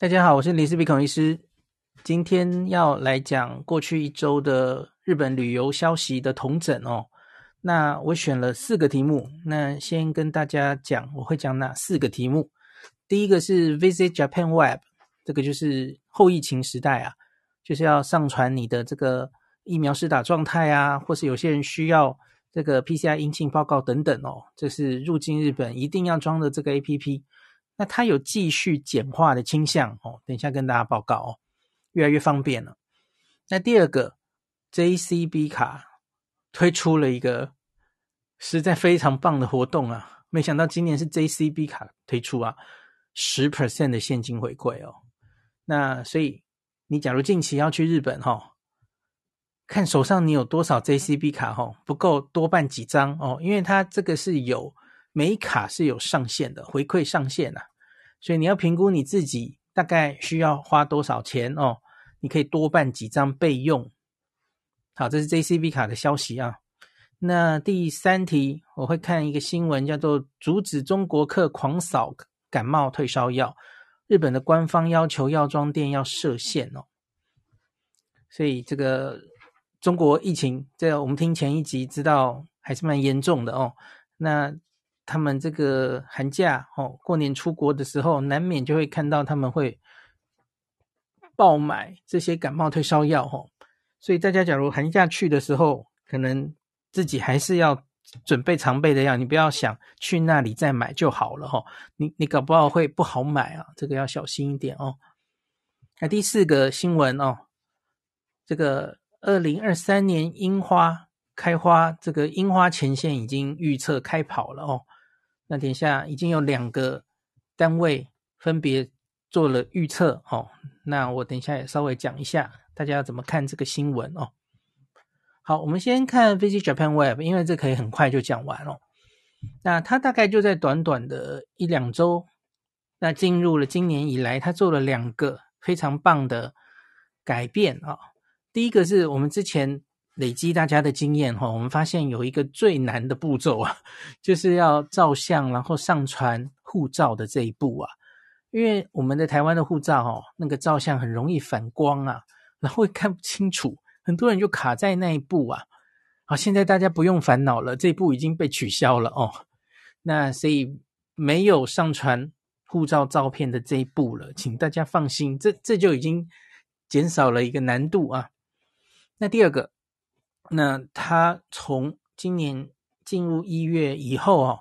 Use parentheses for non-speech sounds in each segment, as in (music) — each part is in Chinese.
大家好，我是林氏鼻孔医师，今天要来讲过去一周的日本旅游消息的统整哦。那我选了四个题目，那先跟大家讲，我会讲哪四个题目。第一个是 Visit Japan Web，这个就是后疫情时代啊，就是要上传你的这个疫苗施打状态啊，或是有些人需要这个 PCR 阴性报告等等哦，这是入境日本一定要装的这个 APP。那它有继续简化的倾向哦，等一下跟大家报告哦，越来越方便了。那第二个，JCB 卡推出了一个实在非常棒的活动啊，没想到今年是 JCB 卡推出啊，十 percent 的现金回馈哦。那所以你假如近期要去日本哈、哦，看手上你有多少 JCB 卡哈、哦，不够多办几张哦，因为它这个是有每卡是有上限的回馈上限啊。所以你要评估你自己大概需要花多少钱哦，你可以多办几张备用。好，这是 JCB 卡的消息啊。那第三题我会看一个新闻，叫做“阻止中国客狂扫感冒退烧药”，日本的官方要求药妆店要设限哦。所以这个中国疫情，这个我们听前一集知道还是蛮严重的哦。那他们这个寒假哦，过年出国的时候，难免就会看到他们会爆买这些感冒退烧药哦。所以大家假如寒假去的时候，可能自己还是要准备常备的药，你不要想去那里再买就好了哈。你你搞不好会不好买啊，这个要小心一点哦。那第四个新闻哦，这个二零二三年樱花开花，这个樱花前线已经预测开跑了哦。那等一下已经有两个单位分别做了预测哦，那我等一下也稍微讲一下，大家要怎么看这个新闻哦。好，我们先看 Visit Japan Web，因为这可以很快就讲完哦。那它大概就在短短的一两周，那进入了今年以来，它做了两个非常棒的改变啊。第一个是我们之前。累积大家的经验哈，我们发现有一个最难的步骤啊，(laughs) 就是要照相然后上传护照的这一步啊。因为我们的台湾的护照哦，那个照相很容易反光啊，(laughs) 然后看不清楚，很多人就卡在那一步啊。好，现在大家不用烦恼了，这一步已经被取消了哦。那所以没有上传护照照片的这一步了，请大家放心，这这就已经减少了一个难度啊。那第二个。那他从今年进入一月以后哦，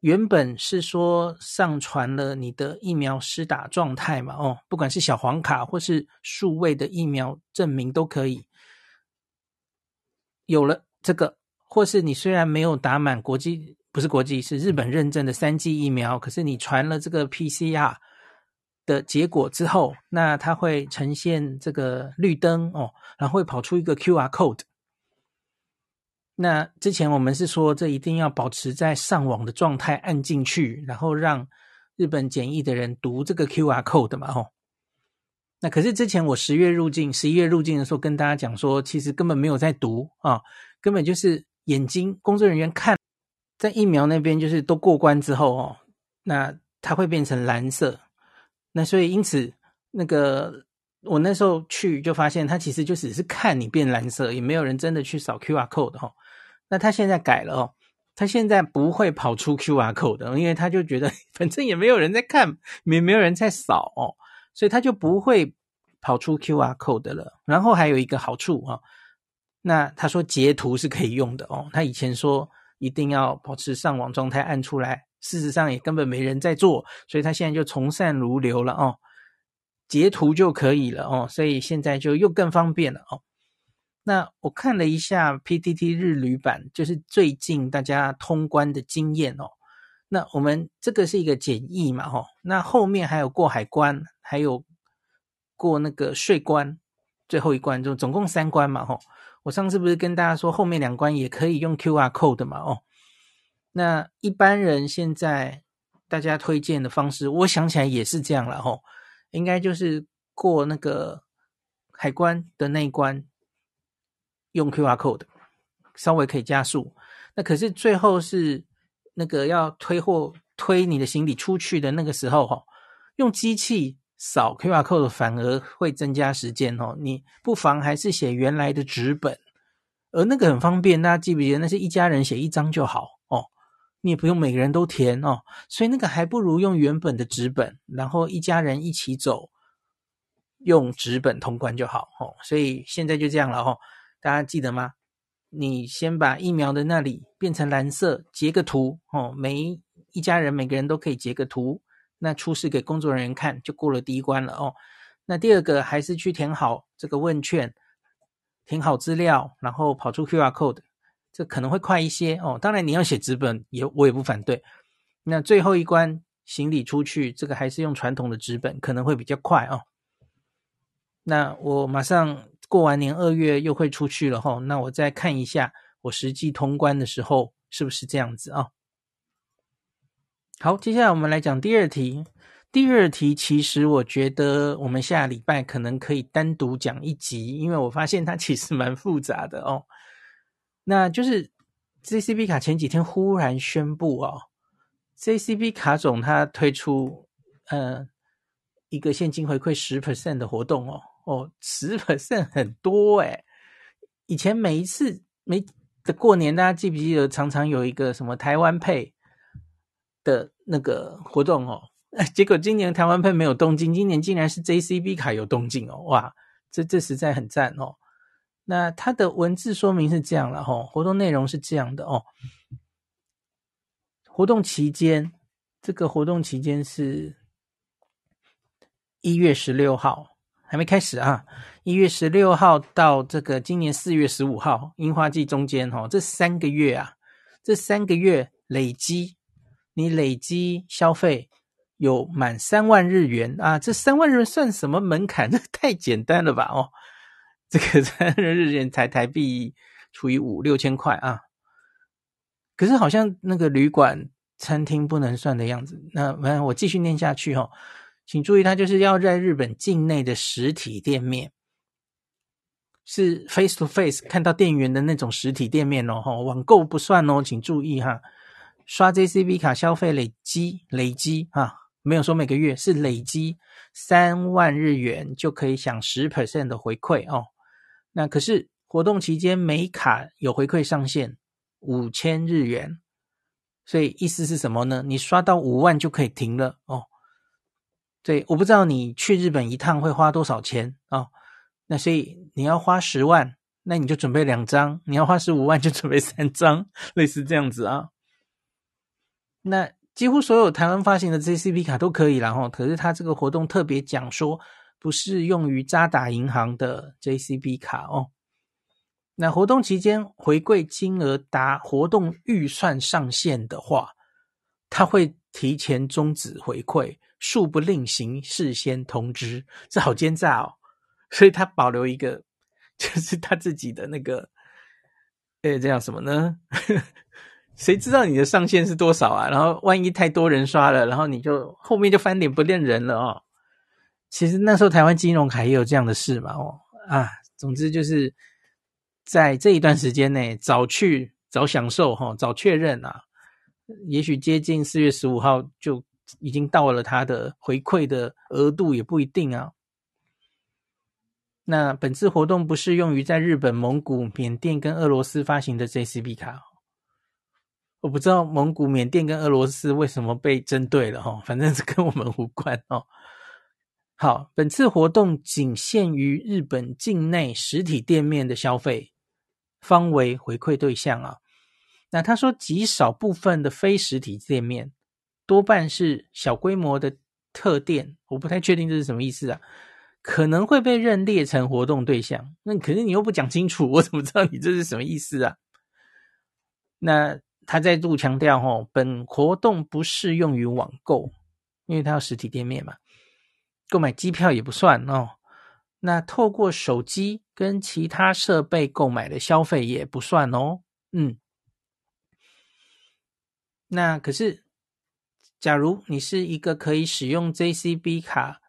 原本是说上传了你的疫苗施打状态嘛，哦，不管是小黄卡或是数位的疫苗证明都可以。有了这个，或是你虽然没有打满国际，不是国际，是日本认证的三剂疫苗，可是你传了这个 PCR 的结果之后，那它会呈现这个绿灯哦，然后会跑出一个 QR code。那之前我们是说，这一定要保持在上网的状态，按进去，然后让日本检疫的人读这个 QR code 嘛，吼。那可是之前我十月入境、十一月入境的时候，跟大家讲说，其实根本没有在读啊，根本就是眼睛工作人员看，在疫苗那边就是都过关之后哦，那它会变成蓝色。那所以因此那个。我那时候去就发现，他其实就只是看你变蓝色，也没有人真的去扫 QR code 哈。那他现在改了哦，他现在不会跑出 QR code 的，因为他就觉得 (laughs) 反正也没有人在看，也没有人在扫哦，所以他就不会跑出 QR code 的了。然后还有一个好处啊，那他说截图是可以用的哦。他以前说一定要保持上网状态按出来，事实上也根本没人在做，所以他现在就从善如流了哦。截图就可以了哦，所以现在就又更方便了哦。那我看了一下 PTT 日旅版，就是最近大家通关的经验哦。那我们这个是一个简易嘛，哦，那后面还有过海关，还有过那个税关，最后一关就总共三关嘛，哦。我上次不是跟大家说后面两关也可以用 QR code 嘛，哦。那一般人现在大家推荐的方式，我想起来也是这样了，哦。应该就是过那个海关的那一关，用 QR code 稍微可以加速。那可是最后是那个要推货推你的行李出去的那个时候，哈，用机器扫 QR code 反而会增加时间哦。你不妨还是写原来的纸本，而那个很方便，大家记不记得？那是一家人写一张就好哦，你也不用每个人都填哦。所以那个还不如用原本的纸本，然后一家人一起走，用纸本通关就好哦。所以现在就这样了哦，大家记得吗？你先把疫苗的那里变成蓝色，截个图哦，每一家人每个人都可以截个图，那出示给工作人员看，就过了第一关了哦。那第二个还是去填好这个问卷，填好资料，然后跑出 QR code，这可能会快一些哦。当然你要写纸本也我也不反对。那最后一关行李出去，这个还是用传统的纸本，可能会比较快哦。那我马上。过完年二月又会出去了哈，那我再看一下我实际通关的时候是不是这样子啊？好，接下来我们来讲第二题。第二题其实我觉得我们下礼拜可能可以单独讲一集，因为我发现它其实蛮复杂的哦。那就是 JCB 卡前几天忽然宣布哦，JCB 卡总它推出呃一个现金回馈十 percent 的活动哦。哦，十 percent 很多诶，以前每一次每的过年，大家记不记得常常有一个什么台湾配的那个活动哦？结果今年台湾配没有动静，今年竟然是 JCB 卡有动静哦！哇，这这实在很赞哦。那它的文字说明是这样了哦，活动内容是这样的哦。活动期间，这个活动期间是一月十六号。还没开始啊！一月十六号到这个今年四月十五号，樱花季中间哈，这三个月啊，这三个月累积，你累积消费有满三万日元啊，这三万日元算什么门槛？(laughs) 这太简单了吧？哦，这个 (laughs) 三万日元才台币除以五六千块啊。可是好像那个旅馆、餐厅不能算的样子。那，我继续念下去哈。请注意，它就是要在日本境内的实体店面，是 face to face 看到店员的那种实体店面哦，网购不算哦，请注意哈。刷 JCB 卡消费累积累积哈，没有说每个月是累积三万日元就可以享十 percent 的回馈哦。那可是活动期间每卡有回馈上限五千日元，所以意思是什么呢？你刷到五万就可以停了哦。对，我不知道你去日本一趟会花多少钱啊？哦，那所以你要花十万，那你就准备两张；你要花十五万，就准备三张，(laughs) 类似这样子啊。那几乎所有台湾发行的 JCB 卡都可以啦，哈。可是它这个活动特别讲说，不适用于渣打银行的 JCB 卡哦。那活动期间回馈金额达活动预算上限的话，它会提前终止回馈。恕不另行事先通知，这好奸诈哦！所以他保留一个，就是他自己的那个，诶，这样什么呢？(laughs) 谁知道你的上限是多少啊？然后万一太多人刷了，然后你就后面就翻脸不认人了哦。其实那时候台湾金融卡也有这样的事嘛哦啊，总之就是在这一段时间内早去早享受哈，早确认啊，也许接近四月十五号就。已经到了他的回馈的额度也不一定啊。那本次活动不适用于在日本、蒙古、缅甸跟俄罗斯发行的 JCB 卡。我不知道蒙古、缅甸跟俄罗斯为什么被针对了哈，反正是跟我们无关哦。好，本次活动仅限于日本境内实体店面的消费，方为回馈对象啊。那他说极少部分的非实体店面。多半是小规模的特店，我不太确定这是什么意思啊？可能会被认列成活动对象。那可是你又不讲清楚，我怎么知道你这是什么意思啊？那他再度强调哦，本活动不适用于网购，因为它要实体店面嘛。购买机票也不算哦。那透过手机跟其他设备购买的消费也不算哦。嗯，那可是。假如你是一个可以使用 JCB 卡，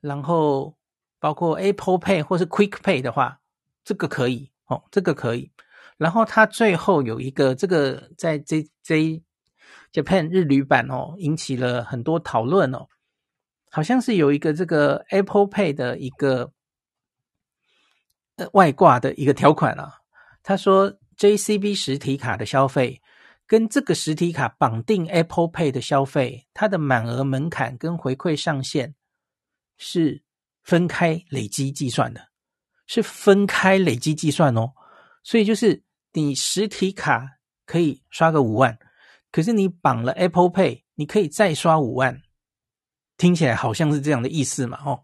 然后包括 Apple Pay 或是 Quick Pay 的话，这个可以哦，这个可以。然后它最后有一个这个在 J J Japan 日旅版哦，引起了很多讨论哦。好像是有一个这个 Apple Pay 的一个呃外挂的一个条款啊。他说 JCB 实体卡的消费跟这个实体卡绑定 Apple Pay 的消费，它的满额门槛跟回馈上限是分开累积计算的，是分开累积计算哦。所以就是你实体卡可以刷个五万，可是你绑了 Apple Pay，你可以再刷五万。听起来好像是这样的意思嘛？哦，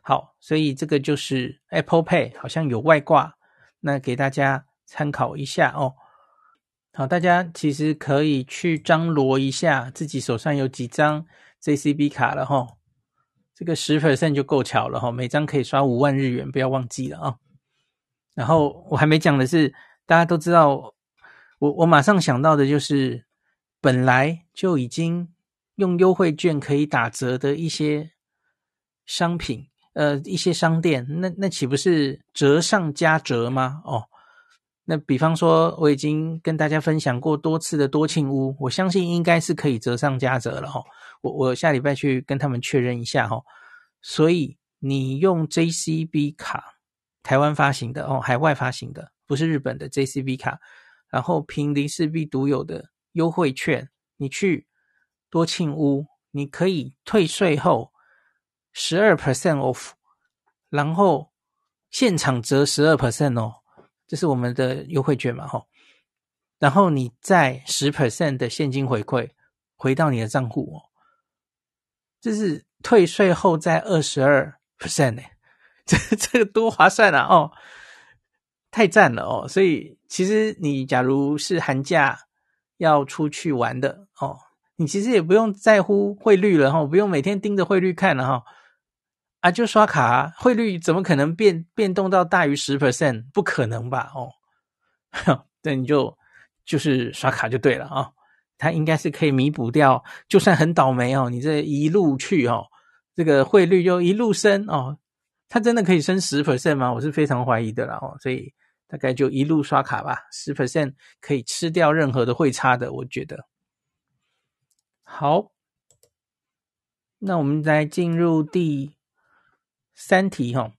好，所以这个就是 Apple Pay 好像有外挂，那给大家参考一下哦。好，大家其实可以去张罗一下自己手上有几张 JCB 卡了哈、这个十 percent 就够巧了哈、每张可以刷五万日元，不要忘记了啊、然后我还没讲的是，大家都知道，我我马上想到的就是本来就已经。用优惠券可以打折的一些商品，呃，一些商店，那那岂不是折上加折吗？哦，那比方说，我已经跟大家分享过多次的多庆屋，我相信应该是可以折上加折了哈、哦。我我下礼拜去跟他们确认一下哈、哦。所以你用 JCB 卡，台湾发行的哦，海外发行的，不是日本的 JCB 卡，然后凭林氏璧独有的优惠券，你去。多庆屋，你可以退税后十二 percent off，然后现场折十二 percent 哦，这是我们的优惠券嘛吼，然后你再十 percent 的现金回馈回到你的账户哦，这是退税后再二十二 percent 哎，这这个多划算啊哦，太赞了哦，所以其实你假如是寒假要出去玩的哦。你其实也不用在乎汇率了哈，不用每天盯着汇率看了哈，啊，就刷卡，汇率怎么可能变变动到大于十 percent？不可能吧？哦，(laughs) 那你就就是刷卡就对了啊，它应该是可以弥补掉，就算很倒霉哦，你这一路去哦，这个汇率就一路升哦，它真的可以升十 percent 吗？我是非常怀疑的了哦，所以大概就一路刷卡吧，十 percent 可以吃掉任何的汇差的，我觉得。好，那我们来进入第三题哈。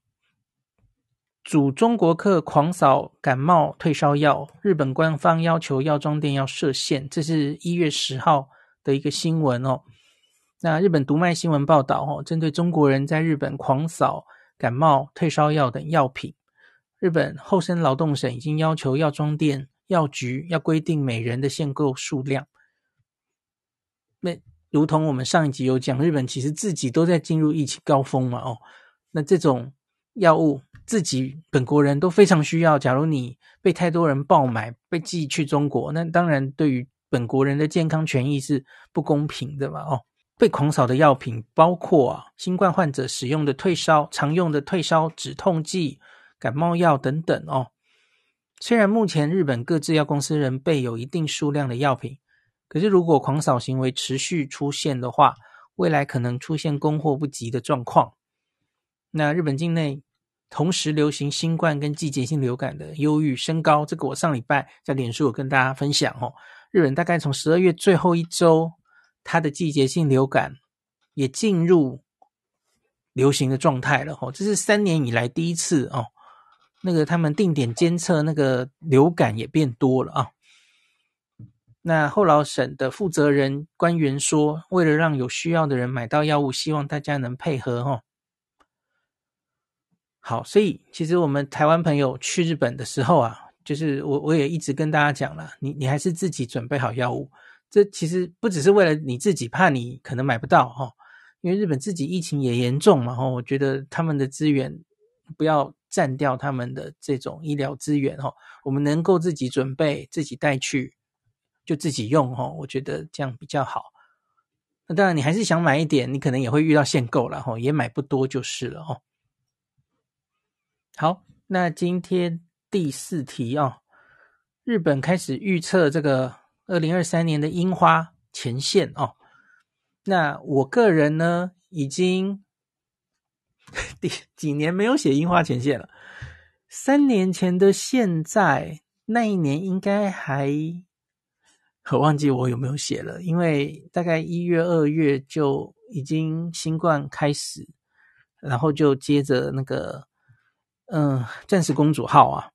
主中国客狂扫感冒退烧药，日本官方要求药妆店要设限。这是一月十号的一个新闻哦。那日本读卖新闻报道哦，针对中国人在日本狂扫感冒退烧药等药品，日本厚生劳动省已经要求药妆店、药局要规定每人的限购数量。那如同我们上一集有讲，日本其实自己都在进入疫情高峰嘛，哦，那这种药物自己本国人都非常需要。假如你被太多人爆买，被寄去中国，那当然对于本国人的健康权益是不公平的嘛，哦，被狂扫的药品包括啊，新冠患者使用的退烧常用的退烧止痛剂、感冒药等等哦。虽然目前日本各制药公司仍备有一定数量的药品。可是，如果狂扫行为持续出现的话，未来可能出现供货不及的状况。那日本境内同时流行新冠跟季节性流感的忧郁升高，这个我上礼拜在脸书有跟大家分享哦。日本大概从十二月最后一周，它的季节性流感也进入流行的状态了哦。这是三年以来第一次哦。那个他们定点监测那个流感也变多了啊。那后劳省的负责人官员说，为了让有需要的人买到药物，希望大家能配合哦。好，所以其实我们台湾朋友去日本的时候啊，就是我我也一直跟大家讲了，你你还是自己准备好药物。这其实不只是为了你自己，怕你可能买不到哈，因为日本自己疫情也严重嘛哈。我觉得他们的资源不要占掉他们的这种医疗资源哈。我们能够自己准备，自己带去。就自己用哈，我觉得这样比较好。那当然，你还是想买一点，你可能也会遇到限购了哈，也买不多就是了哦。好，那今天第四题哦，日本开始预测这个二零二三年的樱花前线哦。那我个人呢，已经第几年没有写樱花前线了。三年前的现在，那一年应该还。我忘记我有没有写了，因为大概一月、二月就已经新冠开始，然后就接着那个，嗯，钻石公主号啊，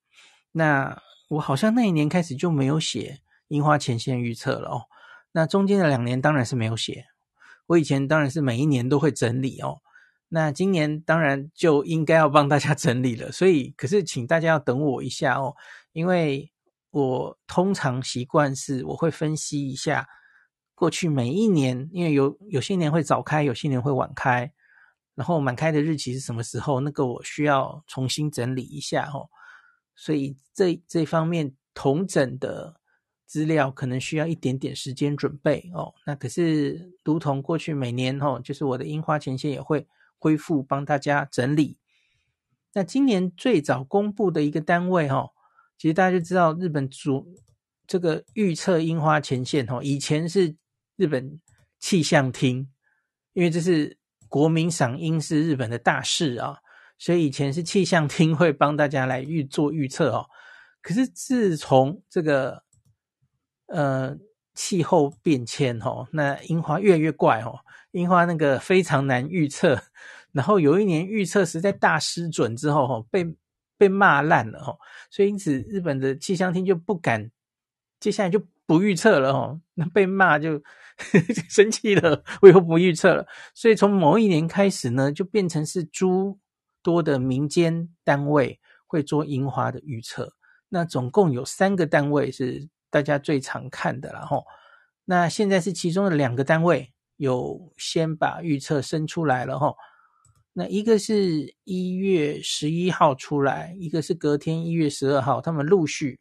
那我好像那一年开始就没有写樱花前线预测了哦。那中间的两年当然是没有写，我以前当然是每一年都会整理哦。那今年当然就应该要帮大家整理了，所以可是请大家要等我一下哦，因为我通常习惯是我会分析一下过去每一年，因为有有些年会早开，有些年会晚开，然后满开的日期是什么时候，那个我需要重新整理一下哦，所以这这方面同整的资料可能需要一点点时间准备哦。那可是如同过去每年哦，就是我的樱花前线也会。恢复帮大家整理。那今年最早公布的一个单位哈，其实大家就知道日本主这个预测樱花前线哈，以前是日本气象厅，因为这是国民赏樱是日本的大事啊，所以以前是气象厅会帮大家来预做预测哦。可是自从这个呃气候变迁哦，那樱花越来越怪哦。樱花那个非常难预测，然后有一年预测实在大失准之后，吼被被骂烂了，哦，所以因此日本的气象厅就不敢，接下来就不预测了，吼，(laughs) 那被骂就 (laughs) 生气了，(laughs) 我以后不预测了。所以从某一年开始呢，就变成是诸多的民间单位会做樱花的预测，那总共有三个单位是大家最常看的，然后那现在是其中的两个单位。有先把预测生出来了哈，那一个是一月十一号出来，一个是隔天一月十二号，他们陆续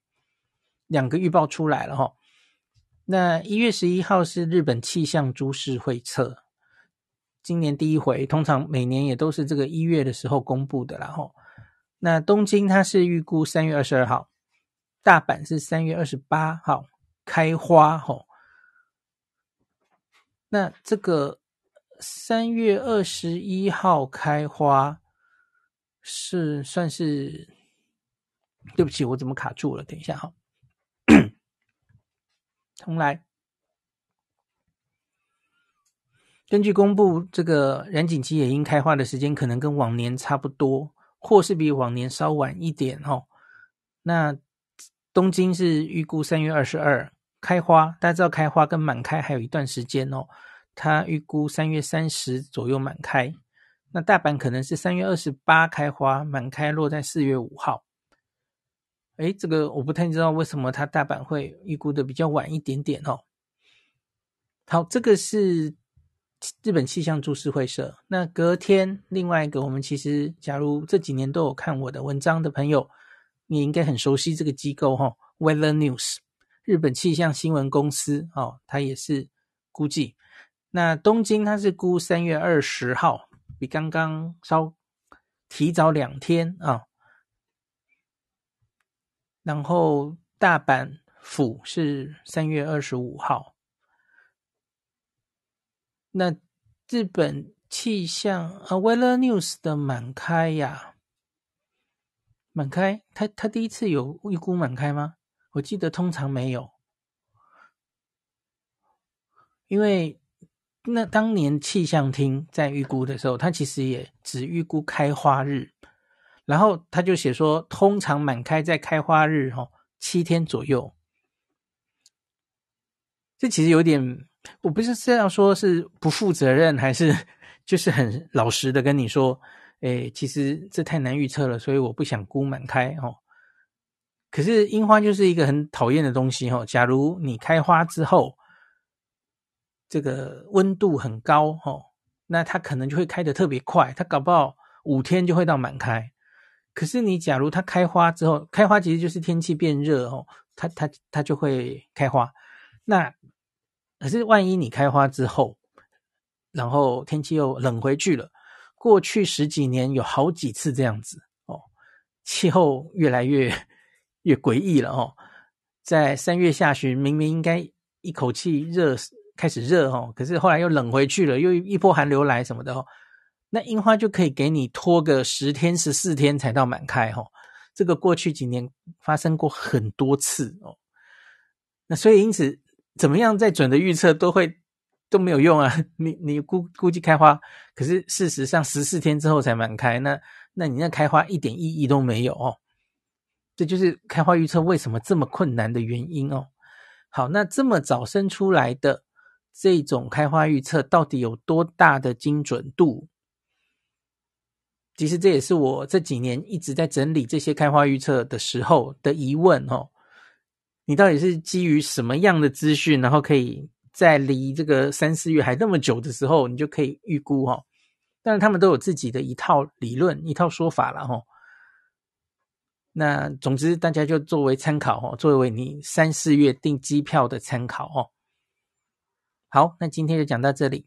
两个预报出来了哈。那一月十一号是日本气象株式会测，今年第一回，通常每年也都是这个一月的时候公布的啦哈。那东京它是预估三月二十二号，大阪是三月二十八号开花哈。那这个三月二十一号开花是算是，对不起，我怎么卡住了？等一下哈，重来。根据公布，这个染井吉野樱开花的时间可能跟往年差不多，或是比往年稍晚一点哦。那东京是预估三月二十二。开花，大家知道开花跟满开还有一段时间哦。它预估三月三十左右满开，那大阪可能是三月二十八开花，满开落在四月五号。诶，这个我不太知道为什么它大阪会预估的比较晚一点点哦。好，这个是日本气象株式会社。那隔天另外一个，我们其实假如这几年都有看我的文章的朋友，你应该很熟悉这个机构哈、哦，Weather News。日本气象新闻公司哦，它也是估计。那东京它是估三月二十号，比刚刚稍提早两天啊。然后大阪府是三月二十五号。那日本气象啊，Weather News 的满开呀，满开，他他第一次有预估满开吗？我记得通常没有，因为那当年气象厅在预估的时候，他其实也只预估开花日，然后他就写说，通常满开在开花日哈七天左右。这其实有点，我不是这样说，是不负责任，还是就是很老实的跟你说，诶，其实这太难预测了，所以我不想估满开哦。可是樱花就是一个很讨厌的东西哈。假如你开花之后，这个温度很高哈，那它可能就会开得特别快，它搞不好五天就会到满开。可是你假如它开花之后，开花其实就是天气变热哦，它它它就会开花。那可是万一你开花之后，然后天气又冷回去了，过去十几年有好几次这样子哦，气候越来越。(laughs) 越诡异了哦，在三月下旬，明明应该一口气热开始热哦，可是后来又冷回去了，又一波寒流来什么的哦，那樱花就可以给你拖个十天十四天才到满开哦，这个过去几年发生过很多次哦，那所以因此怎么样再准的预测都会都没有用啊！你你估估计开花，可是事实上十四天之后才满开，那那你那开花一点意义都没有哦。这就是开花预测为什么这么困难的原因哦。好，那这么早生出来的这种开花预测到底有多大的精准度？其实这也是我这几年一直在整理这些开花预测的时候的疑问哦。你到底是基于什么样的资讯，然后可以在离这个三四月还那么久的时候，你就可以预估哦？但是他们都有自己的一套理论、一套说法了哈。那总之，大家就作为参考哦，作为你三四月订机票的参考哦。好，那今天就讲到这里。